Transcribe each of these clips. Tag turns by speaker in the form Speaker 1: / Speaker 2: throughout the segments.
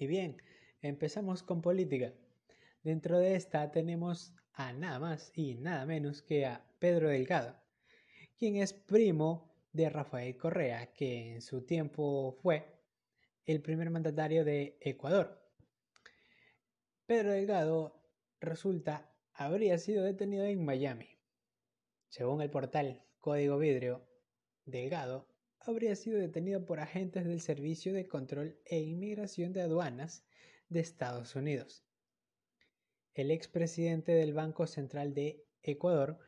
Speaker 1: Y bien, empezamos con política. Dentro de esta tenemos a nada más y nada menos que a Pedro Delgado, quien es primo de Rafael Correa, que en su tiempo fue el primer mandatario de Ecuador. Pedro Delgado resulta habría sido detenido en Miami. Según el portal Código Vidrio, Delgado habría sido detenido por agentes del Servicio de Control e Inmigración de Aduanas de Estados Unidos. El expresidente del Banco Central de Ecuador,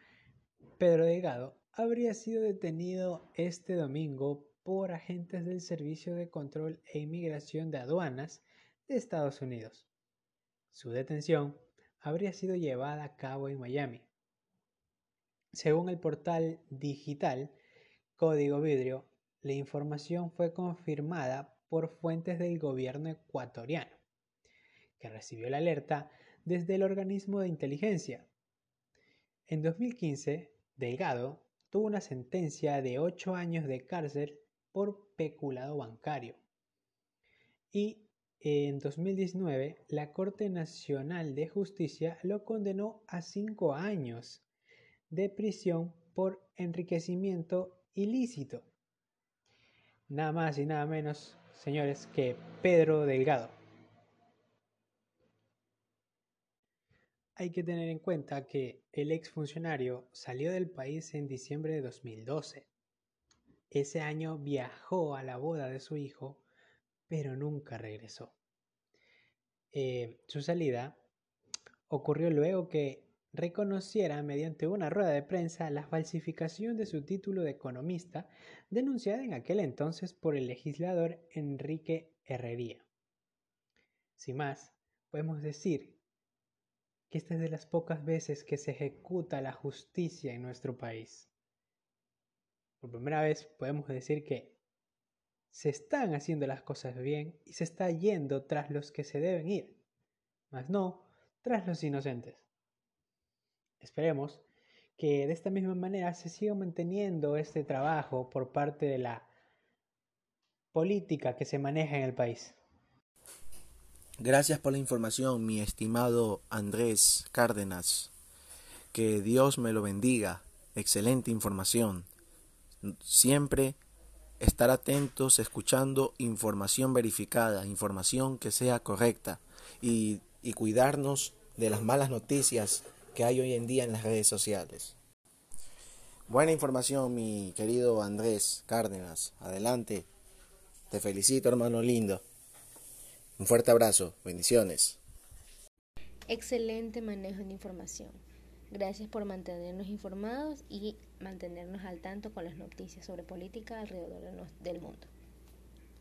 Speaker 1: Pedro Delgado, habría sido detenido este domingo por agentes del Servicio de Control e Inmigración de Aduanas de Estados Unidos. Su detención habría sido llevada a cabo en Miami. Según el portal digital Código Vidrio, la información fue confirmada por fuentes del gobierno ecuatoriano, que recibió la alerta desde el organismo de inteligencia. En 2015, Delgado tuvo una sentencia de ocho años de cárcel por peculado bancario. Y en 2019, la Corte Nacional de Justicia lo condenó a cinco años de prisión por enriquecimiento ilícito. Nada más y nada menos, señores, que Pedro Delgado. Hay que tener en cuenta que el exfuncionario salió del país en diciembre de 2012. Ese año viajó a la boda de su hijo, pero nunca regresó. Eh, su salida ocurrió luego que reconociera mediante una rueda de prensa la falsificación de su título de economista denunciada en aquel entonces por el legislador Enrique Herrería. Sin más, podemos decir que esta es de las pocas veces que se ejecuta la justicia en nuestro país. Por primera vez podemos decir que se están haciendo las cosas bien y se está yendo tras los que se deben ir, mas no tras los inocentes. Esperemos que de esta misma manera se siga manteniendo este trabajo por parte de la política que se maneja en el país.
Speaker 2: Gracias por la información, mi estimado Andrés Cárdenas. Que Dios me lo bendiga. Excelente información. Siempre estar atentos, escuchando información verificada, información que sea correcta y, y cuidarnos de las malas noticias que hay hoy en día en las redes sociales. Buena información, mi querido Andrés Cárdenas. Adelante. Te felicito, hermano lindo. Un fuerte abrazo. Bendiciones.
Speaker 3: Excelente manejo de información. Gracias por mantenernos informados y mantenernos al tanto con las noticias sobre política alrededor del mundo.